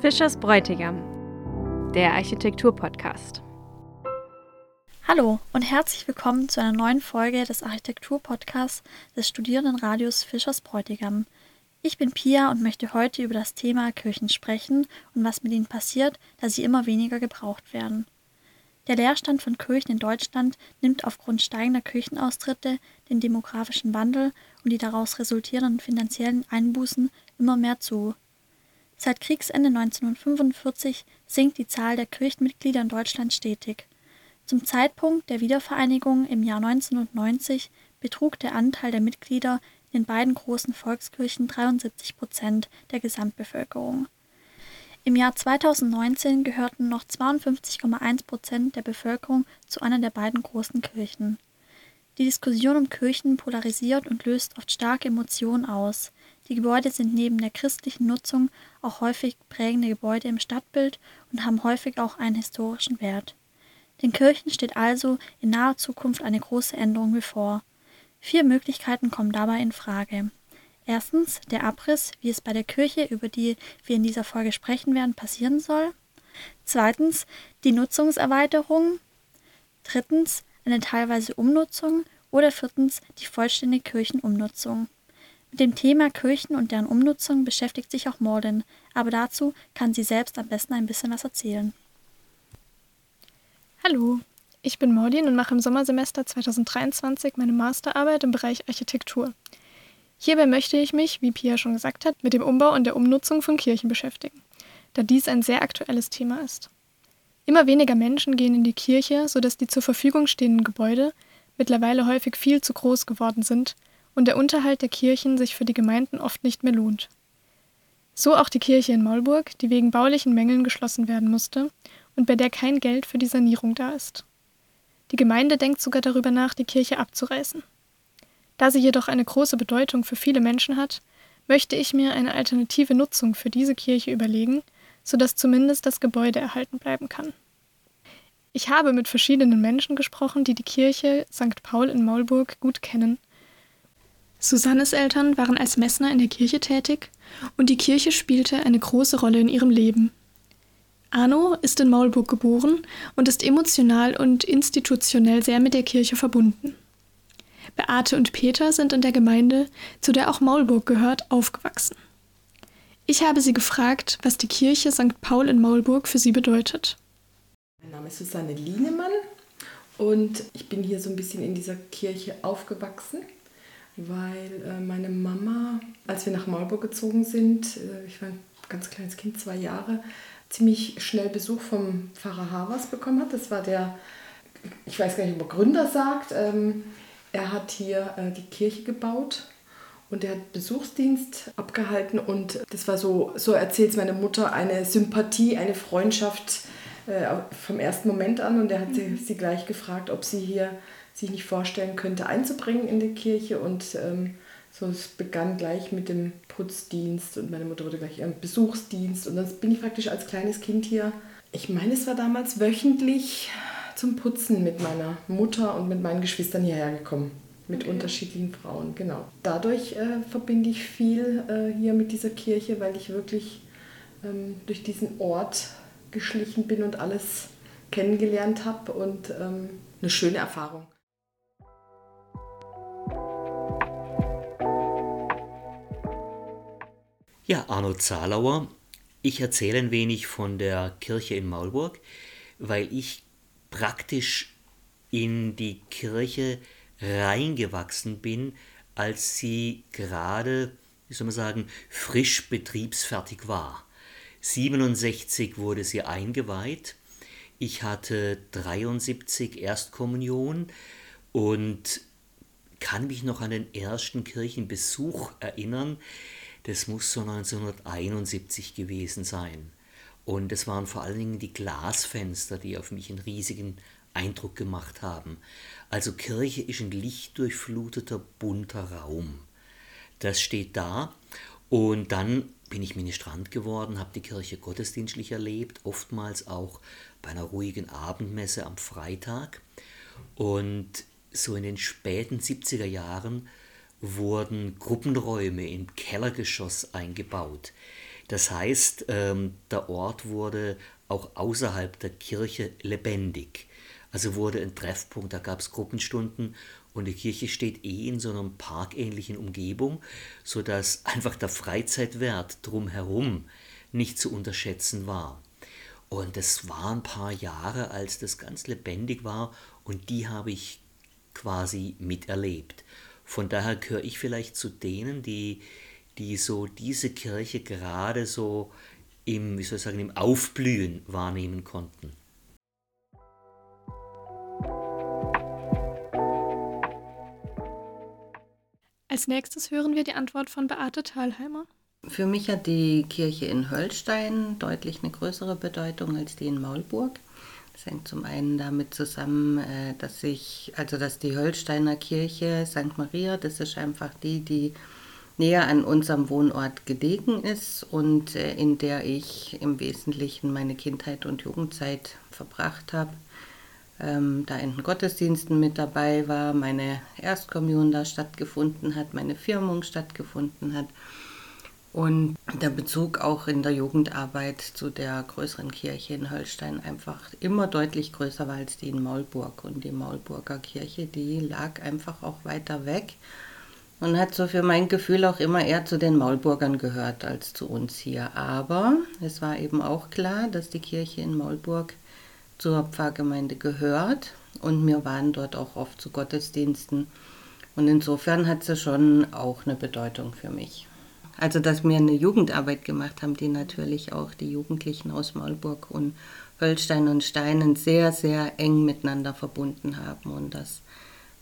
Fischers Bräutigam, der Architektur-Podcast. Hallo und herzlich willkommen zu einer neuen Folge des Architektur-Podcasts des Studierendenradios Fischers Bräutigam. Ich bin Pia und möchte heute über das Thema Kirchen sprechen und was mit ihnen passiert, da sie immer weniger gebraucht werden. Der Leerstand von Kirchen in Deutschland nimmt aufgrund steigender Kirchenaustritte, den demografischen Wandel und die daraus resultierenden finanziellen Einbußen immer mehr zu. Seit Kriegsende 1945 sinkt die Zahl der Kirchenmitglieder in Deutschland stetig. Zum Zeitpunkt der Wiedervereinigung im Jahr 1990 betrug der Anteil der Mitglieder in den beiden großen Volkskirchen 73 Prozent der Gesamtbevölkerung. Im Jahr 2019 gehörten noch 52,1 Prozent der Bevölkerung zu einer der beiden großen Kirchen. Die Diskussion um Kirchen polarisiert und löst oft starke Emotionen aus. Die Gebäude sind neben der christlichen Nutzung auch häufig prägende Gebäude im Stadtbild und haben häufig auch einen historischen Wert. Den Kirchen steht also in naher Zukunft eine große Änderung bevor. Vier Möglichkeiten kommen dabei in Frage. Erstens der Abriss, wie es bei der Kirche, über die wir in dieser Folge sprechen werden, passieren soll. Zweitens die Nutzungserweiterung. Drittens eine teilweise Umnutzung. Oder viertens die vollständige Kirchenumnutzung. Mit dem Thema Kirchen und deren Umnutzung beschäftigt sich auch Morden, aber dazu kann sie selbst am besten ein bisschen was erzählen. Hallo, ich bin Maudin und mache im Sommersemester 2023 meine Masterarbeit im Bereich Architektur. Hierbei möchte ich mich, wie Pia schon gesagt hat, mit dem Umbau und der Umnutzung von Kirchen beschäftigen, da dies ein sehr aktuelles Thema ist. Immer weniger Menschen gehen in die Kirche, sodass die zur Verfügung stehenden Gebäude mittlerweile häufig viel zu groß geworden sind und der Unterhalt der Kirchen sich für die Gemeinden oft nicht mehr lohnt. So auch die Kirche in Maulburg, die wegen baulichen Mängeln geschlossen werden musste und bei der kein Geld für die Sanierung da ist. Die Gemeinde denkt sogar darüber nach, die Kirche abzureißen. Da sie jedoch eine große Bedeutung für viele Menschen hat, möchte ich mir eine alternative Nutzung für diese Kirche überlegen, sodass zumindest das Gebäude erhalten bleiben kann. Ich habe mit verschiedenen Menschen gesprochen, die die Kirche St. Paul in Maulburg gut kennen Susannes Eltern waren als Messner in der Kirche tätig und die Kirche spielte eine große Rolle in ihrem Leben. Arno ist in Maulburg geboren und ist emotional und institutionell sehr mit der Kirche verbunden. Beate und Peter sind in der Gemeinde, zu der auch Maulburg gehört, aufgewachsen. Ich habe sie gefragt, was die Kirche St. Paul in Maulburg für sie bedeutet. Mein Name ist Susanne Lienemann und ich bin hier so ein bisschen in dieser Kirche aufgewachsen weil äh, meine Mama, als wir nach Marburg gezogen sind, äh, ich war ein ganz kleines Kind, zwei Jahre, ziemlich schnell Besuch vom Pfarrer Havers bekommen hat. Das war der, ich weiß gar nicht, ob er Gründer sagt. Ähm, er hat hier äh, die Kirche gebaut und er hat Besuchsdienst abgehalten und das war so, so erzählt meine Mutter, eine Sympathie, eine Freundschaft äh, vom ersten Moment an und er hat sie, mhm. sie gleich gefragt, ob sie hier sich nicht vorstellen könnte, einzubringen in die Kirche. Und ähm, so, es begann gleich mit dem Putzdienst und meine Mutter wurde gleich im Besuchsdienst. Und dann bin ich praktisch als kleines Kind hier. Ich meine, es war damals wöchentlich zum Putzen mit meiner Mutter und mit meinen Geschwistern hierher gekommen. Mit okay. unterschiedlichen Frauen, genau. Dadurch äh, verbinde ich viel äh, hier mit dieser Kirche, weil ich wirklich ähm, durch diesen Ort geschlichen bin und alles kennengelernt habe und ähm, eine schöne Erfahrung. Ja, Arno Zalauer. Ich erzähle ein wenig von der Kirche in Maulburg, weil ich praktisch in die Kirche reingewachsen bin, als sie gerade, wie soll man sagen, frisch betriebsfertig war. 67 wurde sie eingeweiht. Ich hatte 73 Erstkommunion und kann mich noch an den ersten Kirchenbesuch erinnern. Das muss so 1971 gewesen sein. Und es waren vor allen Dingen die Glasfenster, die auf mich einen riesigen Eindruck gemacht haben. Also Kirche ist ein lichtdurchfluteter, bunter Raum. Das steht da. Und dann bin ich Ministrant geworden, habe die Kirche gottesdienstlich erlebt, oftmals auch bei einer ruhigen Abendmesse am Freitag. Und so in den späten 70er Jahren wurden Gruppenräume im Kellergeschoss eingebaut. Das heißt, ähm, der Ort wurde auch außerhalb der Kirche lebendig. Also wurde ein Treffpunkt, da gab es Gruppenstunden und die Kirche steht eh in so einer parkähnlichen Umgebung, sodass einfach der Freizeitwert drumherum nicht zu unterschätzen war. Und es waren ein paar Jahre, als das ganz lebendig war und die habe ich quasi miterlebt. Von daher gehöre ich vielleicht zu denen, die, die so diese Kirche gerade so im, wie soll ich sagen, im Aufblühen wahrnehmen konnten. Als nächstes hören wir die Antwort von Beate Thalheimer. Für mich hat die Kirche in Höllstein deutlich eine größere Bedeutung als die in Maulburg. Das hängt zum einen damit zusammen, äh, dass ich, also dass die Höllsteiner Kirche St. Maria, das ist einfach die, die näher an unserem Wohnort gelegen ist und äh, in der ich im Wesentlichen meine Kindheit und Jugendzeit verbracht habe. Ähm, da in den Gottesdiensten mit dabei war, meine Erstkommunion da stattgefunden hat, meine Firmung stattgefunden hat und der Bezug auch in der Jugendarbeit zu der größeren Kirche in Holstein einfach immer deutlich größer war als die in Maulburg. Und die Maulburger Kirche, die lag einfach auch weiter weg und hat so für mein Gefühl auch immer eher zu den Maulburgern gehört als zu uns hier. Aber es war eben auch klar, dass die Kirche in Maulburg zur Pfarrgemeinde gehört und wir waren dort auch oft zu Gottesdiensten. Und insofern hat sie schon auch eine Bedeutung für mich. Also, dass wir eine Jugendarbeit gemacht haben, die natürlich auch die Jugendlichen aus Maulburg und Höllstein und Steinen sehr, sehr eng miteinander verbunden haben und dass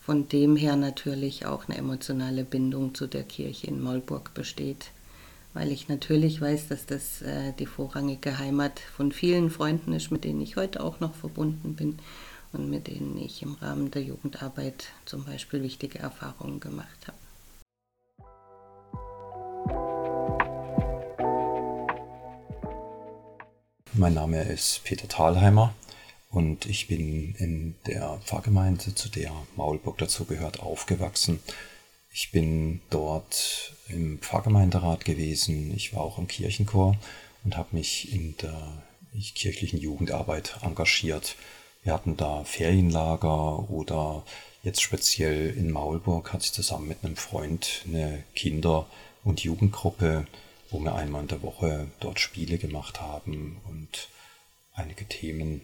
von dem her natürlich auch eine emotionale Bindung zu der Kirche in Maulburg besteht. Weil ich natürlich weiß, dass das äh, die vorrangige Heimat von vielen Freunden ist, mit denen ich heute auch noch verbunden bin und mit denen ich im Rahmen der Jugendarbeit zum Beispiel wichtige Erfahrungen gemacht habe. Mein Name ist Peter Thalheimer und ich bin in der Pfarrgemeinde, zu der Maulburg dazugehört, aufgewachsen. Ich bin dort im Pfarrgemeinderat gewesen. Ich war auch im Kirchenchor und habe mich in der kirchlichen Jugendarbeit engagiert. Wir hatten da Ferienlager oder jetzt speziell in Maulburg hatte ich zusammen mit einem Freund eine Kinder- und Jugendgruppe wo wir einmal in der Woche dort Spiele gemacht haben und einige Themen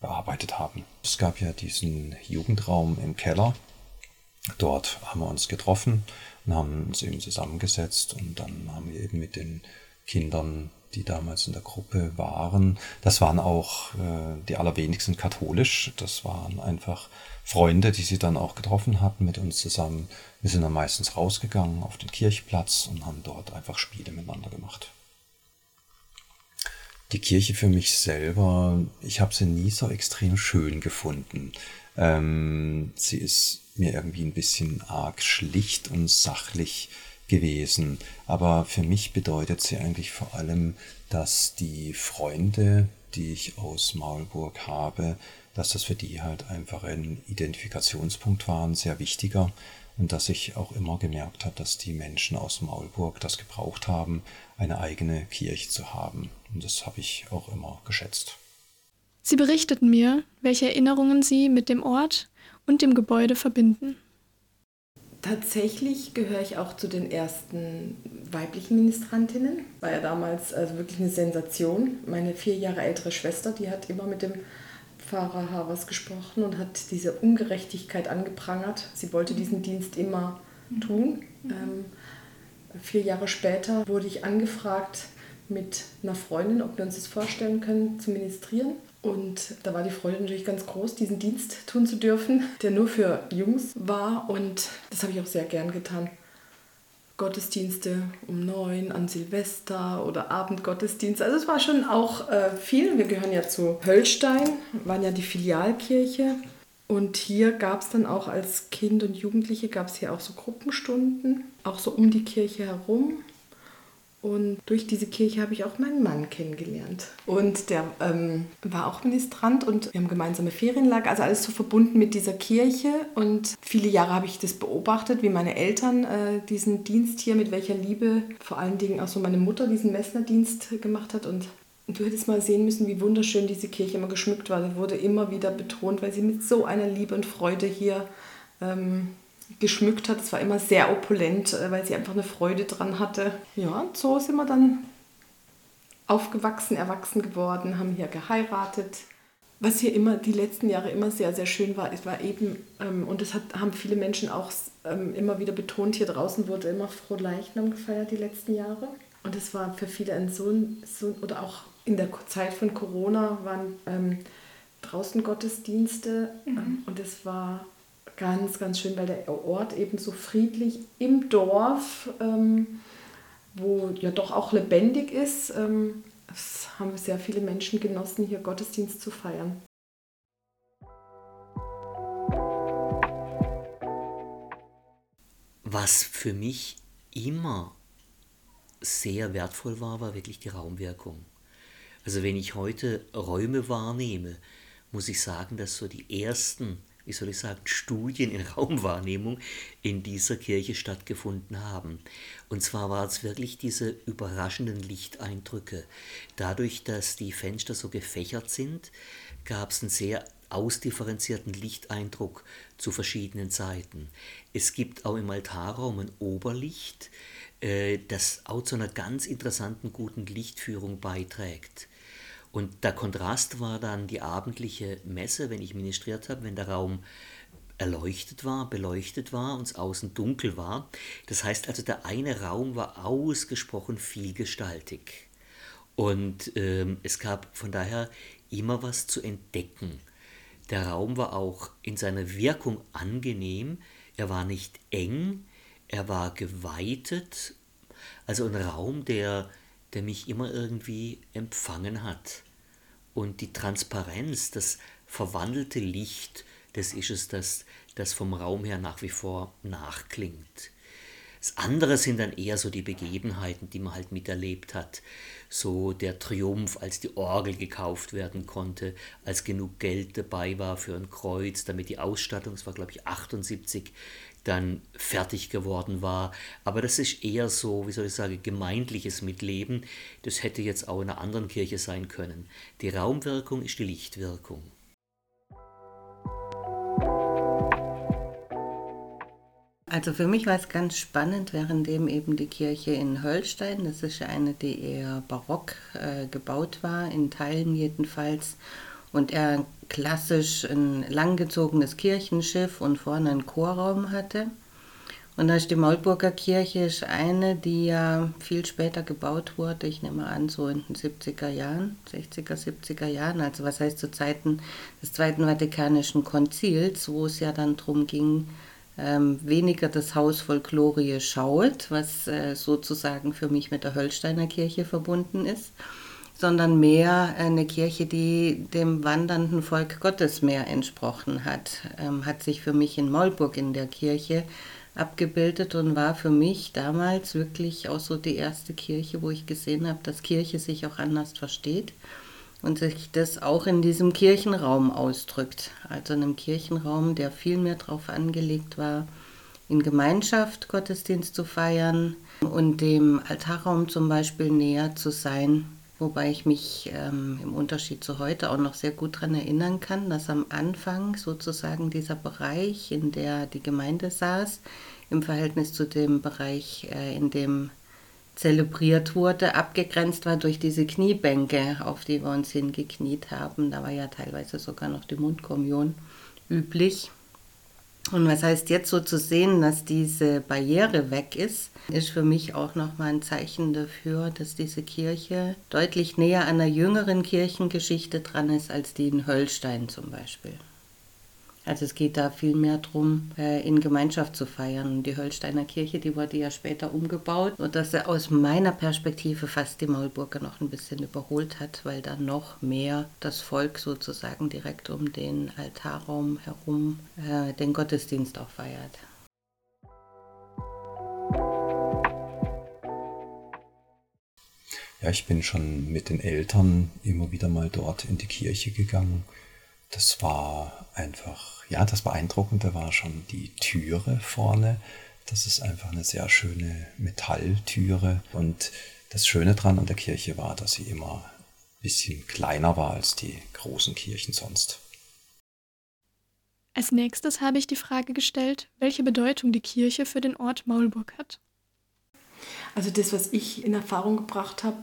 bearbeitet haben. Es gab ja diesen Jugendraum im Keller. Dort haben wir uns getroffen und haben uns eben zusammengesetzt und dann haben wir eben mit den Kindern, die damals in der Gruppe waren, das waren auch äh, die allerwenigsten katholisch, das waren einfach Freunde, die sie dann auch getroffen hatten mit uns zusammen. Wir sind dann meistens rausgegangen auf den Kirchplatz und haben dort einfach Spiele miteinander gemacht. Die Kirche für mich selber, ich habe sie nie so extrem schön gefunden. Ähm, sie ist mir irgendwie ein bisschen arg schlicht und sachlich gewesen. Aber für mich bedeutet sie eigentlich vor allem, dass die Freunde, die ich aus Maulburg habe, dass das für die halt einfach ein Identifikationspunkt war, ein sehr wichtiger. Und dass ich auch immer gemerkt habe, dass die Menschen aus Maulburg das gebraucht haben, eine eigene Kirche zu haben. Und das habe ich auch immer geschätzt. Sie berichteten mir, welche Erinnerungen Sie mit dem Ort und dem Gebäude verbinden. Tatsächlich gehöre ich auch zu den ersten weiblichen Ministrantinnen. War ja damals also wirklich eine Sensation. Meine vier Jahre ältere Schwester, die hat immer mit dem Pfarrer Havers gesprochen und hat diese Ungerechtigkeit angeprangert. Sie wollte diesen Dienst immer tun. Ähm, vier Jahre später wurde ich angefragt mit einer Freundin, ob wir uns das vorstellen können, zu ministrieren. Und da war die Freude natürlich ganz groß, diesen Dienst tun zu dürfen, der nur für Jungs war. Und das habe ich auch sehr gern getan. Gottesdienste um neun an Silvester oder Abendgottesdienst. Also es war schon auch äh, viel. Wir gehören ja zu Höllstein, waren ja die Filialkirche. Und hier gab es dann auch als Kind und Jugendliche, gab es hier auch so Gruppenstunden, auch so um die Kirche herum. Und durch diese Kirche habe ich auch meinen Mann kennengelernt. Und der ähm, war auch Ministrant und wir haben gemeinsame Ferienlager, also alles so verbunden mit dieser Kirche. Und viele Jahre habe ich das beobachtet, wie meine Eltern äh, diesen Dienst hier mit welcher Liebe, vor allen Dingen auch so meine Mutter diesen Messnerdienst gemacht hat. Und du hättest mal sehen müssen, wie wunderschön diese Kirche immer geschmückt war. Da wurde immer wieder betont, weil sie mit so einer Liebe und Freude hier ähm, geschmückt hat. Es war immer sehr opulent, äh, weil sie einfach eine Freude dran hatte. Ja, und so sind wir dann aufgewachsen, erwachsen geworden, haben hier geheiratet. Was hier immer die letzten Jahre immer sehr, sehr schön war, es war eben, ähm, und das hat, haben viele Menschen auch ähm, immer wieder betont, hier draußen wurde immer Frohleichnam gefeiert die letzten Jahre. Und es war für viele ein so, so oder auch in der Zeit von Corona waren ähm, draußen Gottesdienste mhm. ähm, und es war ganz, ganz schön, weil der Ort eben so friedlich im Dorf, ähm, wo ja doch auch lebendig ist, ähm, es haben sehr viele Menschen genossen, hier Gottesdienst zu feiern. Was für mich immer sehr wertvoll war, war wirklich die Raumwirkung. Also wenn ich heute Räume wahrnehme, muss ich sagen, dass so die ersten wie soll ich sagen, Studien in Raumwahrnehmung in dieser Kirche stattgefunden haben. Und zwar waren es wirklich diese überraschenden Lichteindrücke. Dadurch, dass die Fenster so gefächert sind, gab es einen sehr ausdifferenzierten Lichteindruck zu verschiedenen Zeiten. Es gibt auch im Altarraum ein Oberlicht, äh, das auch zu einer ganz interessanten guten Lichtführung beiträgt. Und der Kontrast war dann die abendliche Messe, wenn ich ministriert habe, wenn der Raum erleuchtet war, beleuchtet war und es außen dunkel war. Das heißt also, der eine Raum war ausgesprochen vielgestaltig. Und ähm, es gab von daher immer was zu entdecken. Der Raum war auch in seiner Wirkung angenehm, er war nicht eng, er war geweitet, also ein Raum, der, der mich immer irgendwie empfangen hat. Und die Transparenz, das verwandelte Licht, das ist es, das, das vom Raum her nach wie vor nachklingt. Das andere sind dann eher so die Begebenheiten, die man halt miterlebt hat. So der Triumph, als die Orgel gekauft werden konnte, als genug Geld dabei war für ein Kreuz, damit die Ausstattung, es war glaube ich 78, dann fertig geworden war. Aber das ist eher so, wie soll ich sagen, gemeindliches Mitleben. Das hätte jetzt auch in einer anderen Kirche sein können. Die Raumwirkung ist die Lichtwirkung. Also für mich war es ganz spannend, währenddem eben die Kirche in Höllstein, das ist ja eine, die eher barock äh, gebaut war, in Teilen jedenfalls, und er klassisch ein langgezogenes Kirchenschiff und vorne einen Chorraum hatte. Und da ist die Maulburger Kirche ist eine, die ja viel später gebaut wurde, ich nehme an, so in den 70er Jahren, 60er, 70er Jahren, also was heißt zu Zeiten des Zweiten Vatikanischen Konzils, wo es ja dann darum ging, ähm, weniger das Haus voll Glorie schaut, was äh, sozusagen für mich mit der Höllsteiner Kirche verbunden ist, sondern mehr eine Kirche, die dem wandernden Volk Gottes mehr entsprochen hat. Ähm, hat sich für mich in Maulburg in der Kirche abgebildet und war für mich damals wirklich auch so die erste Kirche, wo ich gesehen habe, dass Kirche sich auch anders versteht und sich das auch in diesem Kirchenraum ausdrückt. Also in einem Kirchenraum, der viel mehr darauf angelegt war, in Gemeinschaft Gottesdienst zu feiern und dem Altarraum zum Beispiel näher zu sein Wobei ich mich ähm, im Unterschied zu heute auch noch sehr gut daran erinnern kann, dass am Anfang sozusagen dieser Bereich, in der die Gemeinde saß, im Verhältnis zu dem Bereich, äh, in dem zelebriert wurde, abgegrenzt war durch diese Kniebänke, auf die wir uns hingekniet haben. Da war ja teilweise sogar noch die Mundkommunion üblich. Und was heißt jetzt so zu sehen, dass diese Barriere weg ist, ist für mich auch nochmal ein Zeichen dafür, dass diese Kirche deutlich näher an der jüngeren Kirchengeschichte dran ist als die in Höllstein zum Beispiel. Also es geht da viel mehr darum, äh, in Gemeinschaft zu feiern. Die Höllsteiner Kirche, die wurde ja später umgebaut, sodass sie aus meiner Perspektive fast die Maulburger noch ein bisschen überholt hat, weil da noch mehr das Volk sozusagen direkt um den Altarraum herum äh, den Gottesdienst auch feiert. Ja, ich bin schon mit den Eltern immer wieder mal dort in die Kirche gegangen. Das war einfach, ja, das Beeindruckende war schon die Türe vorne. Das ist einfach eine sehr schöne Metalltüre. Und das Schöne dran an der Kirche war, dass sie immer ein bisschen kleiner war als die großen Kirchen sonst. Als nächstes habe ich die Frage gestellt, welche Bedeutung die Kirche für den Ort Maulburg hat. Also das, was ich in Erfahrung gebracht habe,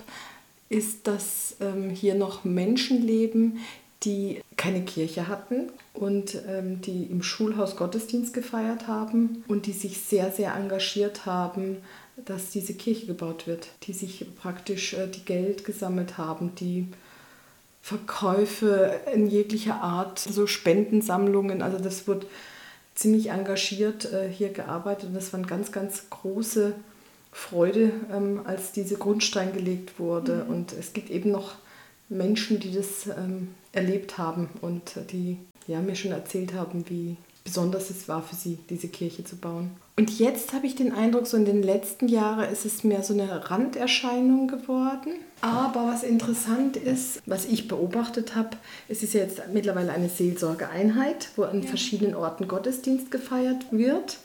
ist, dass ähm, hier noch Menschen leben, die keine Kirche hatten und ähm, die im Schulhaus Gottesdienst gefeiert haben und die sich sehr, sehr engagiert haben, dass diese Kirche gebaut wird, die sich praktisch äh, die Geld gesammelt haben, die Verkäufe in jeglicher Art, so Spendensammlungen, also das wird ziemlich engagiert äh, hier gearbeitet und das waren ganz, ganz große Freude, ähm, als diese Grundstein gelegt wurde. Mhm. Und es gibt eben noch Menschen, die das ähm, erlebt haben und die ja, mir schon erzählt haben, wie besonders es war für sie, diese Kirche zu bauen. Und jetzt habe ich den Eindruck, so in den letzten Jahren ist es mehr so eine Randerscheinung geworden. Aber was interessant ist, was ich beobachtet habe, es ist jetzt mittlerweile eine Seelsorgeeinheit, wo an ja. verschiedenen Orten Gottesdienst gefeiert wird.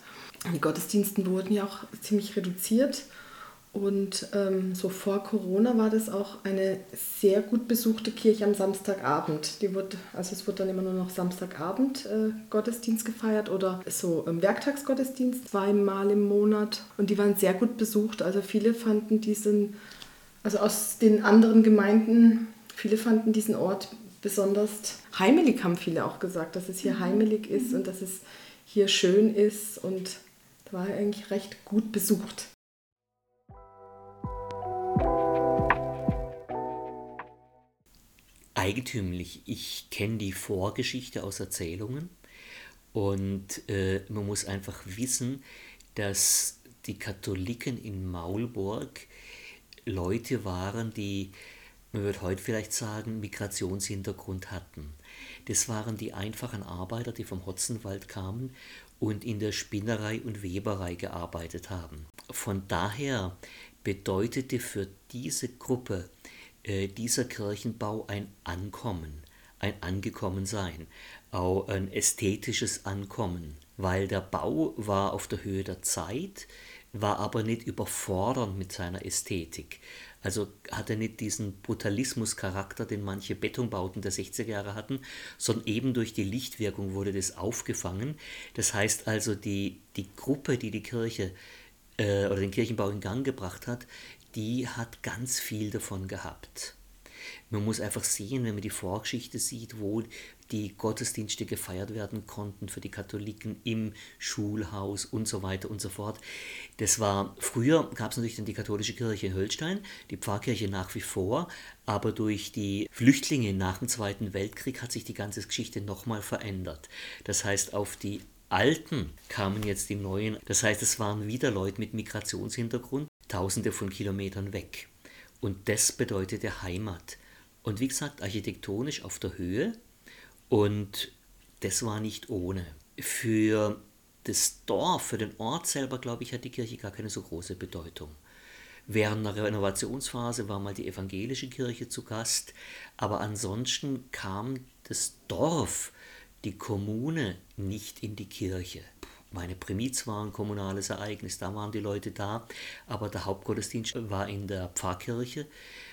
Die Gottesdiensten wurden ja auch ziemlich reduziert. Und ähm, so vor Corona war das auch eine sehr gut besuchte Kirche am Samstagabend. Die wurde, also es wurde dann immer nur noch Samstagabend äh, Gottesdienst gefeiert oder so ähm, Werktagsgottesdienst zweimal im Monat. Und die waren sehr gut besucht. Also viele fanden diesen, also aus den anderen Gemeinden, viele fanden diesen Ort besonders heimelig, haben viele auch gesagt, dass es hier mhm. heimelig ist und dass es hier schön ist und war eigentlich recht gut besucht. Eigentümlich, ich kenne die Vorgeschichte aus Erzählungen und äh, man muss einfach wissen, dass die Katholiken in Maulburg Leute waren, die, man würde heute vielleicht sagen, Migrationshintergrund hatten. Das waren die einfachen Arbeiter, die vom Hotzenwald kamen und in der Spinnerei und Weberei gearbeitet haben. Von daher bedeutete für diese Gruppe äh, dieser Kirchenbau ein Ankommen, ein Angekommensein, auch ein ästhetisches Ankommen, weil der Bau war auf der Höhe der Zeit, war aber nicht überfordernd mit seiner Ästhetik. Also hatte nicht diesen Brutalismuscharakter, den manche Betonbauten der 60er Jahre hatten, sondern eben durch die Lichtwirkung wurde das aufgefangen. Das heißt also, die, die Gruppe, die die Kirche äh, oder den Kirchenbau in Gang gebracht hat, die hat ganz viel davon gehabt. Man muss einfach sehen, wenn man die Vorgeschichte sieht, wo die Gottesdienste gefeiert werden konnten für die Katholiken im Schulhaus und so weiter und so fort. Das war, früher gab es natürlich dann die katholische Kirche in Höllstein, die Pfarrkirche nach wie vor, aber durch die Flüchtlinge nach dem Zweiten Weltkrieg hat sich die ganze Geschichte nochmal verändert. Das heißt, auf die Alten kamen jetzt die Neuen, das heißt, es waren wieder Leute mit Migrationshintergrund, tausende von Kilometern weg. Und das bedeutete Heimat. Und wie gesagt, architektonisch auf der Höhe, und das war nicht ohne. Für das Dorf, für den Ort selber, glaube ich, hat die Kirche gar keine so große Bedeutung. Während der Renovationsphase war mal die evangelische Kirche zu Gast, aber ansonsten kam das Dorf, die Kommune nicht in die Kirche. Meine Primiz war ein kommunales Ereignis, da waren die Leute da, aber der Hauptgottesdienst war in der Pfarrkirche.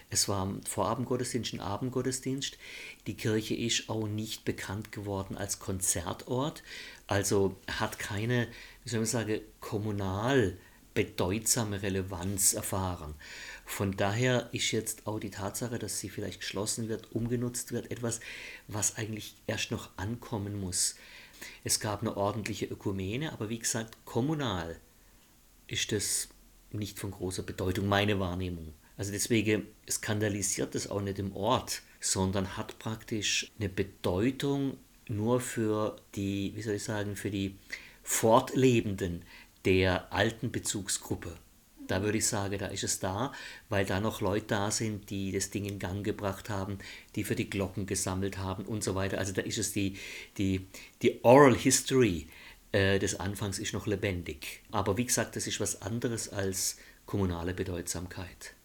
Es war Vorabendgottesdienst und Abendgottesdienst. Die Kirche ist auch nicht bekannt geworden als Konzertort, also hat keine, wie soll man sagen, kommunal bedeutsame Relevanz erfahren. Von daher ist jetzt auch die Tatsache, dass sie vielleicht geschlossen wird, umgenutzt wird, etwas, was eigentlich erst noch ankommen muss. Es gab eine ordentliche Ökumene, aber wie gesagt, kommunal ist das nicht von großer Bedeutung, meine Wahrnehmung. Also deswegen skandalisiert es auch nicht im Ort, sondern hat praktisch eine Bedeutung nur für die, wie soll ich sagen, für die Fortlebenden der alten Bezugsgruppe da würde ich sagen, da ist es da, weil da noch Leute da sind, die das Ding in Gang gebracht haben, die für die Glocken gesammelt haben und so weiter. Also da ist es die, die, die Oral History äh, des Anfangs ist noch lebendig. Aber wie gesagt, das ist was anderes als kommunale Bedeutsamkeit.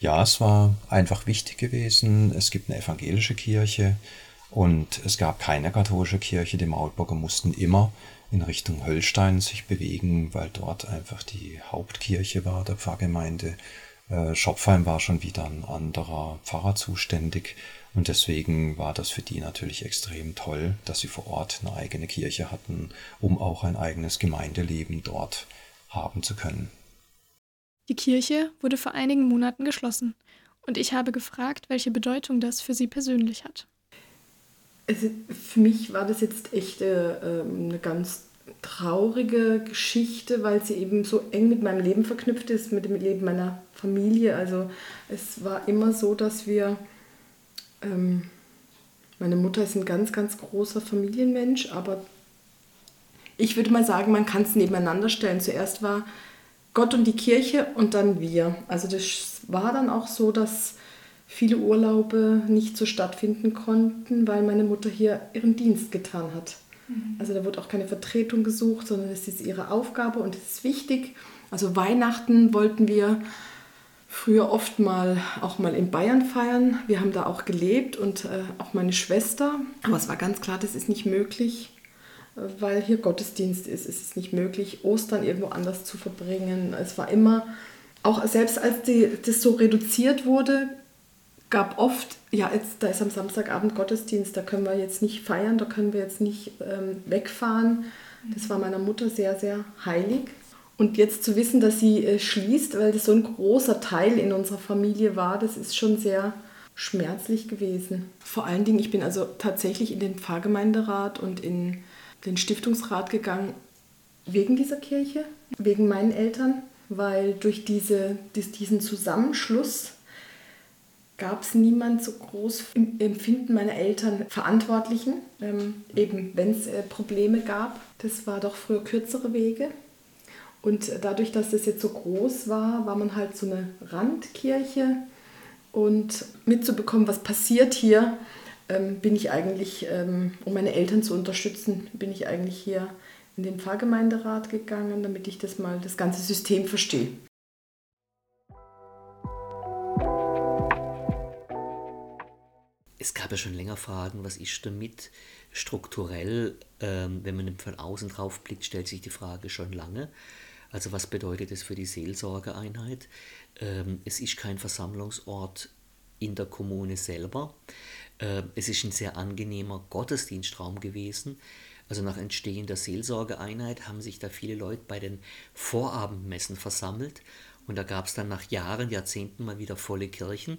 Ja, es war einfach wichtig gewesen. Es gibt eine evangelische Kirche, und es gab keine katholische Kirche. Die Maulburger mussten immer in Richtung Höllstein sich bewegen, weil dort einfach die Hauptkirche war der Pfarrgemeinde. Äh, Schopfheim war schon wieder ein anderer Pfarrer zuständig und deswegen war das für die natürlich extrem toll, dass sie vor Ort eine eigene Kirche hatten, um auch ein eigenes Gemeindeleben dort haben zu können. Die Kirche wurde vor einigen Monaten geschlossen und ich habe gefragt, welche Bedeutung das für Sie persönlich hat. Also für mich war das jetzt echt äh, ähm, eine ganz traurige Geschichte, weil sie eben so eng mit meinem Leben verknüpft ist, mit dem Leben meiner Familie. Also es war immer so, dass wir, ähm, meine Mutter ist ein ganz, ganz großer Familienmensch, aber ich würde mal sagen, man kann es nebeneinander stellen. Zuerst war Gott und die Kirche und dann wir. Also das war dann auch so, dass viele Urlaube nicht so stattfinden konnten, weil meine Mutter hier ihren Dienst getan hat. Mhm. Also da wurde auch keine Vertretung gesucht, sondern es ist ihre Aufgabe und es ist wichtig. Also Weihnachten wollten wir früher oft mal auch mal in Bayern feiern. Wir haben da auch gelebt und äh, auch meine Schwester. Aber es war ganz klar, das ist nicht möglich, äh, weil hier Gottesdienst ist. Es ist nicht möglich, Ostern irgendwo anders zu verbringen. Es war immer, auch selbst als die, das so reduziert wurde, gab oft, ja, jetzt, da ist am Samstagabend Gottesdienst, da können wir jetzt nicht feiern, da können wir jetzt nicht ähm, wegfahren. Das war meiner Mutter sehr, sehr heilig. Und jetzt zu wissen, dass sie äh, schließt, weil das so ein großer Teil in unserer Familie war, das ist schon sehr schmerzlich gewesen. Vor allen Dingen, ich bin also tatsächlich in den Pfarrgemeinderat und in den Stiftungsrat gegangen wegen dieser Kirche, wegen meinen Eltern, weil durch diese, diesen Zusammenschluss gab es niemand so groß im Empfinden meiner Eltern Verantwortlichen, ähm, eben wenn es äh, Probleme gab. Das war doch früher kürzere Wege. Und dadurch, dass das jetzt so groß war, war man halt so eine Randkirche. Und mitzubekommen, was passiert hier, ähm, bin ich eigentlich, ähm, um meine Eltern zu unterstützen, bin ich eigentlich hier in den Pfarrgemeinderat gegangen, damit ich das mal, das ganze System verstehe. Es gab ja schon länger Fragen, was ist damit strukturell, ähm, wenn man von außen drauf blickt, stellt sich die Frage schon lange. Also was bedeutet es für die Seelsorgeeinheit? Ähm, es ist kein Versammlungsort in der Kommune selber. Ähm, es ist ein sehr angenehmer Gottesdienstraum gewesen. Also nach Entstehen der Seelsorgeeinheit haben sich da viele Leute bei den Vorabendmessen versammelt und da gab es dann nach Jahren, Jahrzehnten mal wieder volle Kirchen.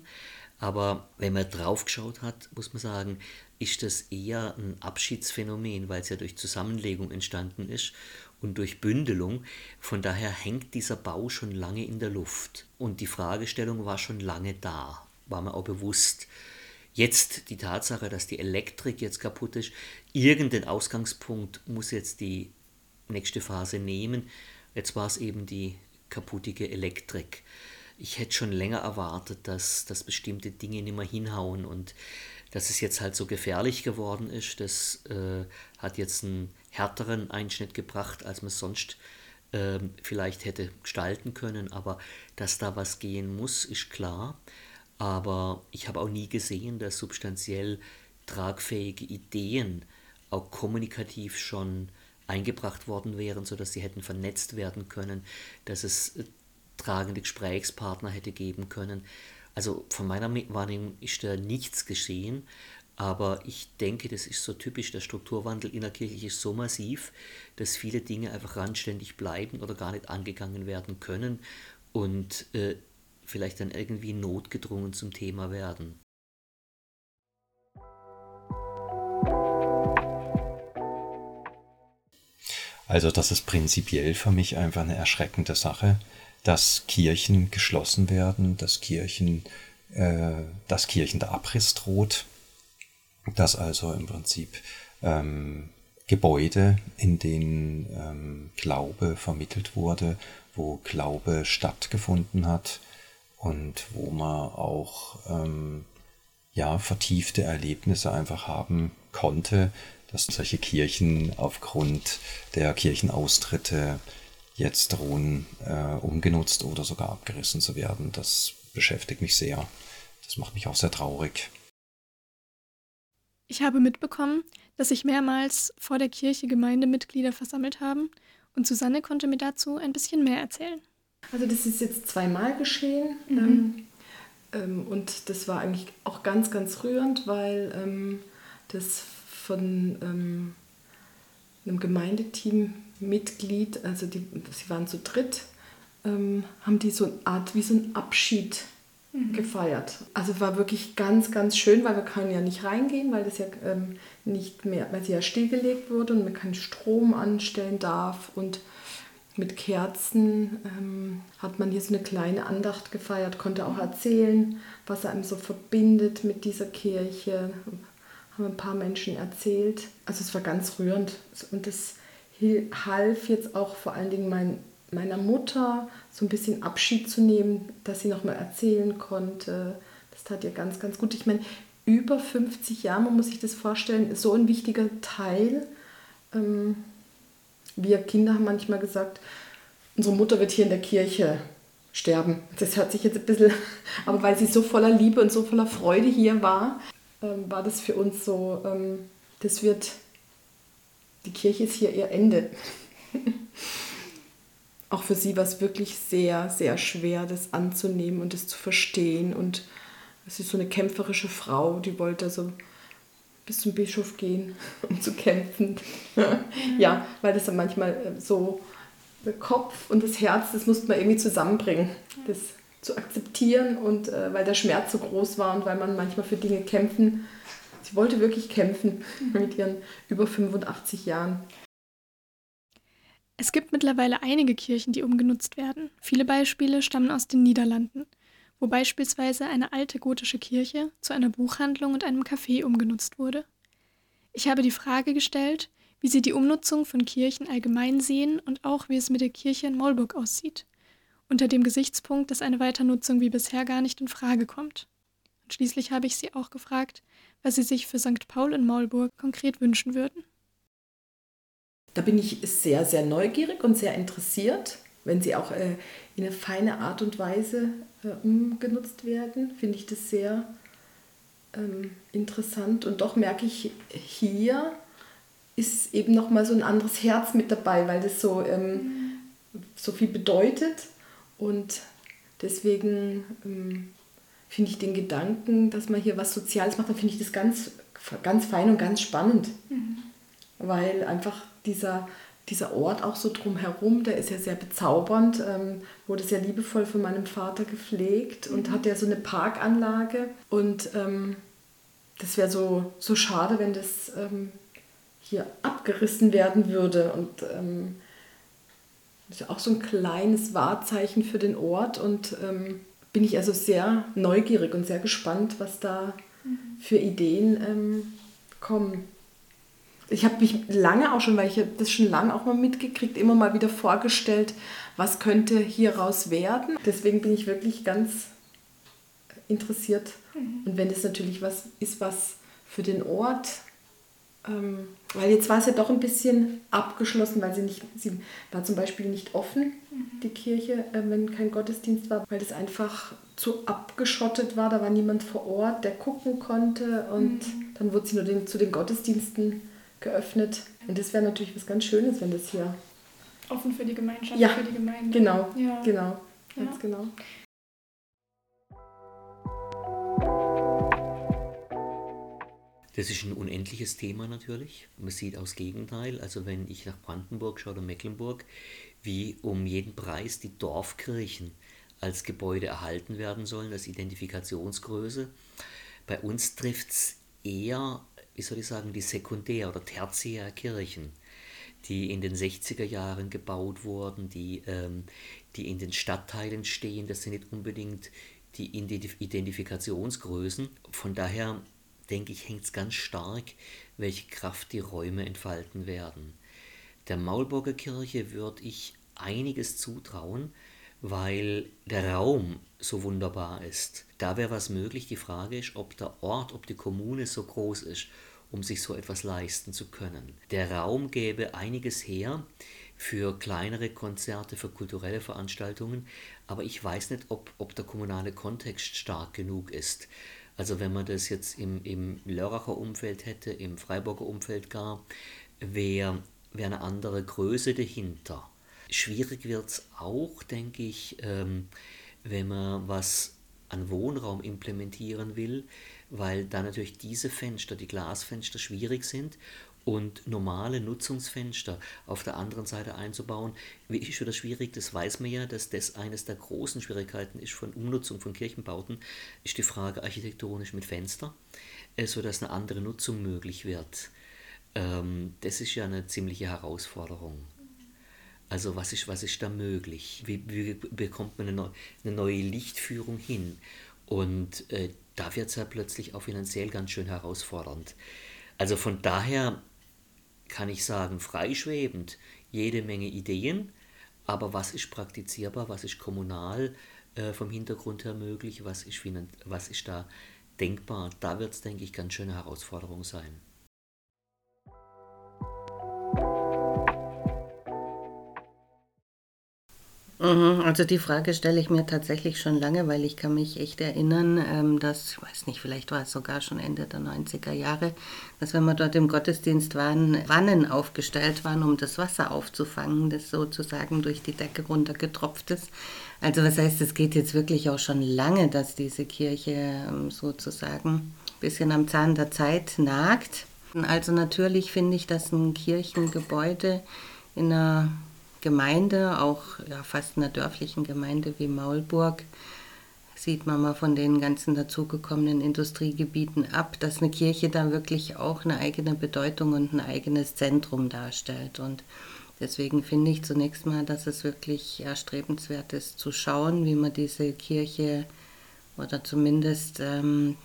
Aber wenn man drauf geschaut hat, muss man sagen, ist das eher ein Abschiedsphänomen, weil es ja durch Zusammenlegung entstanden ist und durch Bündelung. Von daher hängt dieser Bau schon lange in der Luft. Und die Fragestellung war schon lange da, war mir auch bewusst. Jetzt die Tatsache, dass die Elektrik jetzt kaputt ist, irgendein Ausgangspunkt muss jetzt die nächste Phase nehmen. Jetzt war es eben die kaputtige Elektrik ich hätte schon länger erwartet, dass, dass bestimmte Dinge nicht mehr hinhauen und dass es jetzt halt so gefährlich geworden ist, das äh, hat jetzt einen härteren Einschnitt gebracht, als man sonst äh, vielleicht hätte gestalten können. Aber dass da was gehen muss, ist klar. Aber ich habe auch nie gesehen, dass substanziell tragfähige Ideen auch kommunikativ schon eingebracht worden wären, sodass sie hätten vernetzt werden können, dass es tragende Gesprächspartner hätte geben können. Also von meiner Wahrnehmung ist da nichts geschehen, aber ich denke, das ist so typisch, der Strukturwandel in der Kirche ist so massiv, dass viele Dinge einfach randständig bleiben oder gar nicht angegangen werden können und äh, vielleicht dann irgendwie notgedrungen zum Thema werden. Also das ist prinzipiell für mich einfach eine erschreckende Sache, dass Kirchen geschlossen werden, dass Kirchen, äh, dass Kirchen der Abriss droht, dass also im Prinzip ähm, Gebäude, in denen ähm, Glaube vermittelt wurde, wo Glaube stattgefunden hat und wo man auch ähm, ja, vertiefte Erlebnisse einfach haben konnte, dass solche Kirchen aufgrund der Kirchenaustritte jetzt drohen, äh, umgenutzt oder sogar abgerissen zu werden. Das beschäftigt mich sehr. Das macht mich auch sehr traurig. Ich habe mitbekommen, dass sich mehrmals vor der Kirche Gemeindemitglieder versammelt haben und Susanne konnte mir dazu ein bisschen mehr erzählen. Also das ist jetzt zweimal geschehen mhm. ähm, ähm, und das war eigentlich auch ganz, ganz rührend, weil ähm, das von ähm, einem Gemeindeteam-Mitglied, also die, sie waren zu dritt, ähm, haben die so eine Art wie so ein Abschied mhm. gefeiert. Also war wirklich ganz, ganz schön, weil wir können ja nicht reingehen, weil das ja ähm, nicht mehr, weil sie ja stillgelegt wurde und man keinen Strom anstellen darf und mit Kerzen ähm, hat man hier so eine kleine Andacht gefeiert, konnte auch erzählen, was einem so verbindet mit dieser Kirche. Haben ein paar Menschen erzählt. Also es war ganz rührend und das half jetzt auch vor allen Dingen mein, meiner Mutter so ein bisschen Abschied zu nehmen, dass sie nochmal erzählen konnte. Das tat ihr ganz, ganz gut. Ich meine, über 50 Jahre, man muss sich das vorstellen, so ein wichtiger Teil. Ähm, wir Kinder haben manchmal gesagt, unsere Mutter wird hier in der Kirche sterben. Das hört sich jetzt ein bisschen, aber weil sie so voller Liebe und so voller Freude hier war, ähm, war das für uns so, ähm, das wird, die Kirche ist hier ihr Ende. Auch für sie war es wirklich sehr, sehr schwer, das anzunehmen und das zu verstehen. Und es ist so eine kämpferische Frau, die wollte so bis zum Bischof gehen, um zu kämpfen. ja, weil das dann manchmal äh, so der Kopf und das Herz, das musste man irgendwie zusammenbringen, das zu akzeptieren und äh, weil der Schmerz so groß war und weil man manchmal für Dinge kämpfen. Sie wollte wirklich kämpfen mit ihren über 85 Jahren. Es gibt mittlerweile einige Kirchen, die umgenutzt werden. Viele Beispiele stammen aus den Niederlanden wo beispielsweise eine alte gotische Kirche zu einer Buchhandlung und einem Café umgenutzt wurde. Ich habe die Frage gestellt, wie sie die Umnutzung von Kirchen allgemein sehen und auch wie es mit der Kirche in Maulburg aussieht, unter dem Gesichtspunkt, dass eine Weiternutzung wie bisher gar nicht in Frage kommt. Und schließlich habe ich sie auch gefragt, was sie sich für St. Paul in Maulburg konkret wünschen würden. Da bin ich sehr, sehr neugierig und sehr interessiert, wenn sie auch äh, in eine feine Art und Weise äh, umgenutzt werden, finde ich das sehr ähm, interessant. Und doch merke ich, hier ist eben nochmal so ein anderes Herz mit dabei, weil das so, ähm, so viel bedeutet. Und deswegen ähm, finde ich den Gedanken, dass man hier was Soziales macht, dann finde ich das ganz, ganz fein und ganz spannend. Mhm. Weil einfach dieser dieser Ort auch so drumherum, der ist ja sehr bezaubernd, ähm, wurde sehr liebevoll von meinem Vater gepflegt und mhm. hat ja so eine Parkanlage. Und ähm, das wäre so, so schade, wenn das ähm, hier abgerissen werden würde. Und ähm, das ist ja auch so ein kleines Wahrzeichen für den Ort. Und ähm, bin ich also sehr neugierig und sehr gespannt, was da für Ideen ähm, kommen ich habe mich lange auch schon, weil ich das schon lange auch mal mitgekriegt, immer mal wieder vorgestellt, was könnte hieraus werden. Deswegen bin ich wirklich ganz interessiert. Mhm. Und wenn das natürlich was ist, was für den Ort, ähm, weil jetzt war es ja doch ein bisschen abgeschlossen, weil sie nicht, sie war zum Beispiel nicht offen, mhm. die Kirche, äh, wenn kein Gottesdienst war, weil das einfach zu abgeschottet war. Da war niemand vor Ort, der gucken konnte und mhm. dann wurde sie nur den, zu den Gottesdiensten geöffnet. Und das wäre natürlich was ganz Schönes, wenn das hier. Offen für die Gemeinschaft, ja, für die Gemeinde. Genau, ja. genau, ganz ja. genau. Das ist ein unendliches Thema natürlich. Man sieht aus Gegenteil, also wenn ich nach Brandenburg schaue oder Mecklenburg, wie um jeden Preis die Dorfkirchen als Gebäude erhalten werden sollen, als Identifikationsgröße. Bei uns trifft es eher wie soll ich sagen, die Sekundär- oder Tertiärkirchen, die in den 60er Jahren gebaut wurden, die, ähm, die in den Stadtteilen stehen. Das sind nicht unbedingt die Identifikationsgrößen. Von daher denke ich, hängt es ganz stark, welche Kraft die Räume entfalten werden. Der Maulburger Kirche würde ich einiges zutrauen, weil der Raum so wunderbar ist. Da wäre was möglich. Die Frage ist, ob der Ort, ob die Kommune so groß ist, um sich so etwas leisten zu können. Der Raum gäbe einiges her. für kleinere Konzerte, für kulturelle Veranstaltungen. Aber ich weiß nicht, ob, ob der kommunale Kontext stark genug ist. Also wenn man das jetzt im, im Lörracher Umfeld hätte, im Freiburger Umfeld gar, wäre wär eine andere Größe dahinter. Schwierig wird es auch, denke ich, ähm, wenn man was an Wohnraum implementieren will, weil da natürlich diese Fenster, die Glasfenster, schwierig sind und normale Nutzungsfenster auf der anderen Seite einzubauen, wie ist das schwierig, das weiß man ja, dass das eines der großen Schwierigkeiten ist von Umnutzung von Kirchenbauten, ist die Frage architektonisch mit Fenster, äh, sodass eine andere Nutzung möglich wird. Ähm, das ist ja eine ziemliche Herausforderung. Also was ist, was ist da möglich? Wie, wie bekommt man eine, eine, neue Lichtführung hin? Und äh, da wird es ja plötzlich auch finanziell ganz schön herausfordernd. Also von daher kann ich sagen, freischwebend, jede Menge Ideen, aber was ist praktizierbar, was ist kommunal äh, vom Hintergrund her möglich, was ist, was ist da denkbar, da wird es, denke ich, ganz schöne Herausforderung sein. Also die Frage stelle ich mir tatsächlich schon lange, weil ich kann mich echt erinnern, ähm, dass, ich weiß nicht, vielleicht war es sogar schon Ende der 90er Jahre, dass wenn wir dort im Gottesdienst waren, Wannen aufgestellt waren, um das Wasser aufzufangen, das sozusagen durch die Decke runtergetropft ist. Also was heißt, es geht jetzt wirklich auch schon lange, dass diese Kirche ähm, sozusagen ein bisschen am Zahn der Zeit nagt. Also natürlich finde ich, dass ein Kirchengebäude in einer Gemeinde, auch ja, fast einer dörflichen Gemeinde wie Maulburg, sieht man mal von den ganzen dazugekommenen Industriegebieten ab, dass eine Kirche da wirklich auch eine eigene Bedeutung und ein eigenes Zentrum darstellt. Und deswegen finde ich zunächst mal, dass es wirklich erstrebenswert ist zu schauen, wie man diese Kirche oder zumindest ähm,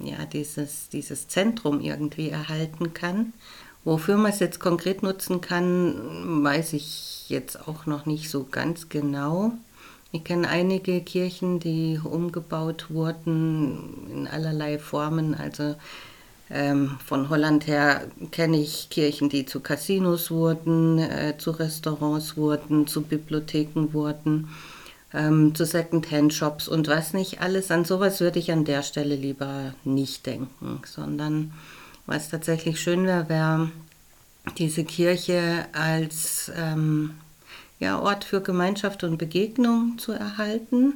ja, dieses, dieses Zentrum irgendwie erhalten kann. Wofür man es jetzt konkret nutzen kann, weiß ich jetzt auch noch nicht so ganz genau. Ich kenne einige Kirchen, die umgebaut wurden in allerlei Formen. Also ähm, von Holland her kenne ich Kirchen, die zu Casinos wurden, äh, zu Restaurants wurden, zu Bibliotheken wurden, ähm, zu Second-Hand-Shops und was nicht alles. An sowas würde ich an der Stelle lieber nicht denken, sondern was tatsächlich schön wäre, wäre diese Kirche als ähm, ja, Ort für Gemeinschaft und Begegnung zu erhalten.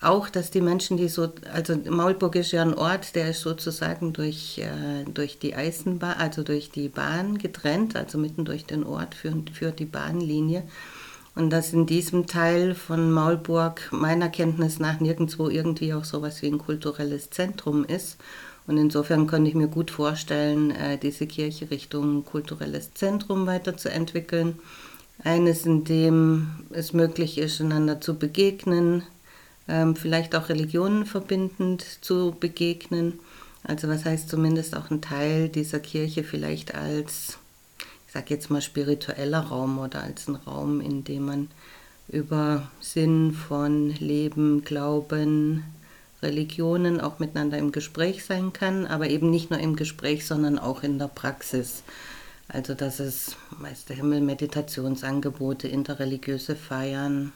Auch, dass die Menschen, die so, also Maulburg ist ja ein Ort, der ist sozusagen durch, äh, durch die Eisenbahn, also durch die Bahn getrennt, also mitten durch den Ort führt, führt die Bahnlinie. Und dass in diesem Teil von Maulburg meiner Kenntnis nach nirgendwo irgendwie auch sowas wie ein kulturelles Zentrum ist. Und insofern könnte ich mir gut vorstellen, äh, diese Kirche Richtung kulturelles Zentrum weiterzuentwickeln. Eines, in dem es möglich ist, einander zu begegnen, ähm, vielleicht auch Religionen verbindend zu begegnen. Also was heißt zumindest auch ein Teil dieser Kirche vielleicht als, ich sage jetzt mal, spiritueller Raum oder als ein Raum, in dem man über Sinn von Leben, Glauben, Religionen auch miteinander im Gespräch sein kann, aber eben nicht nur im Gespräch, sondern auch in der Praxis. Also dass es Meister Himmel Meditationsangebote, interreligiöse Feiern,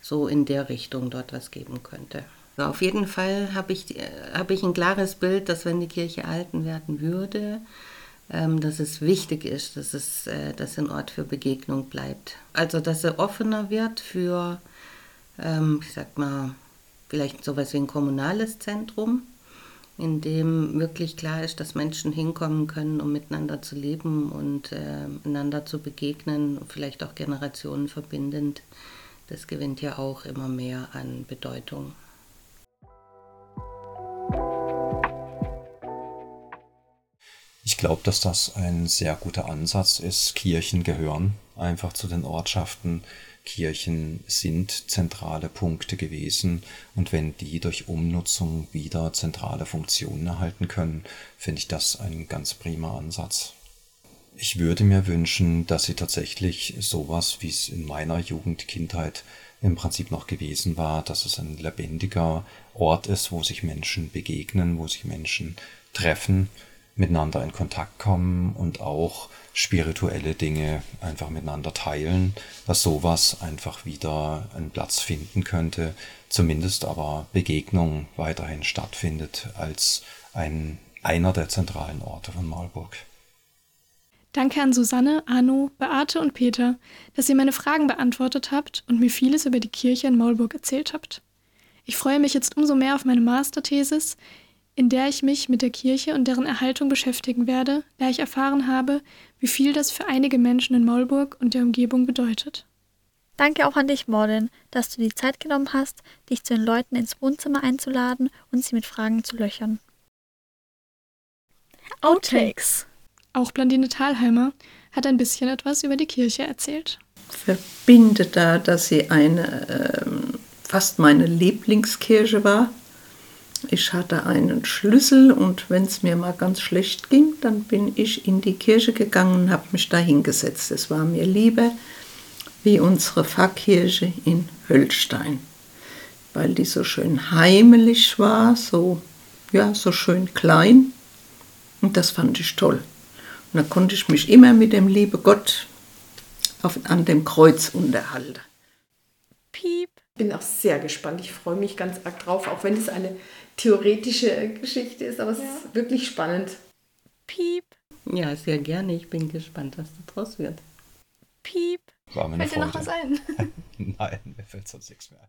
so in der Richtung dort was geben könnte. Also auf jeden Fall habe ich, hab ich ein klares Bild, dass wenn die Kirche erhalten werden würde, ähm, dass es wichtig ist, dass es äh, dass ein Ort für Begegnung bleibt. Also dass er offener wird für, ähm, ich sag mal, vielleicht sowas wie ein kommunales Zentrum, in dem wirklich klar ist, dass Menschen hinkommen können, um miteinander zu leben und äh, einander zu begegnen, vielleicht auch Generationen verbindend. Das gewinnt ja auch immer mehr an Bedeutung. Ich glaube, dass das ein sehr guter Ansatz ist. Kirchen gehören einfach zu den Ortschaften, Kirchen sind zentrale Punkte gewesen und wenn die durch Umnutzung wieder zentrale Funktionen erhalten können, finde ich das ein ganz prima Ansatz. Ich würde mir wünschen, dass sie tatsächlich sowas, wie es in meiner Jugend, Kindheit im Prinzip noch gewesen war, dass es ein lebendiger Ort ist, wo sich Menschen begegnen, wo sich Menschen treffen, miteinander in Kontakt kommen und auch spirituelle Dinge einfach miteinander teilen, dass sowas einfach wieder einen Platz finden könnte, zumindest aber Begegnung weiterhin stattfindet als ein, einer der zentralen Orte von Marburg. Danke an Susanne, Arno, Beate und Peter, dass ihr meine Fragen beantwortet habt und mir vieles über die Kirche in Maulburg erzählt habt. Ich freue mich jetzt umso mehr auf meine Masterthesis, in der ich mich mit der Kirche und deren Erhaltung beschäftigen werde, da ich erfahren habe, wie viel das für einige Menschen in Maulburg und der Umgebung bedeutet. Danke auch an dich, Mordin, dass du die Zeit genommen hast, dich zu den Leuten ins Wohnzimmer einzuladen und sie mit Fragen zu löchern. Outtakes. Auch Blandine Thalheimer hat ein bisschen etwas über die Kirche erzählt. Verbinde da, dass sie eine ähm, fast meine Lieblingskirche war. Ich hatte einen Schlüssel und wenn es mir mal ganz schlecht ging, dann bin ich in die Kirche gegangen und habe mich da hingesetzt. Es war mir lieber wie unsere Pfarrkirche in Höllstein, weil die so schön heimelig war, so, ja, so schön klein. Und das fand ich toll. Und da konnte ich mich immer mit dem liebe Gott auf, an dem Kreuz unterhalten. Piep. Ich bin auch sehr gespannt. Ich freue mich ganz arg drauf, auch wenn es eine theoretische Geschichte ist, aber es ja. ist wirklich spannend. Piep. Ja, sehr gerne. Ich bin gespannt, was da draus wird. Piep. War mir Fällt dir noch was ein? Nein, mir fällt sonst nichts mehr ein.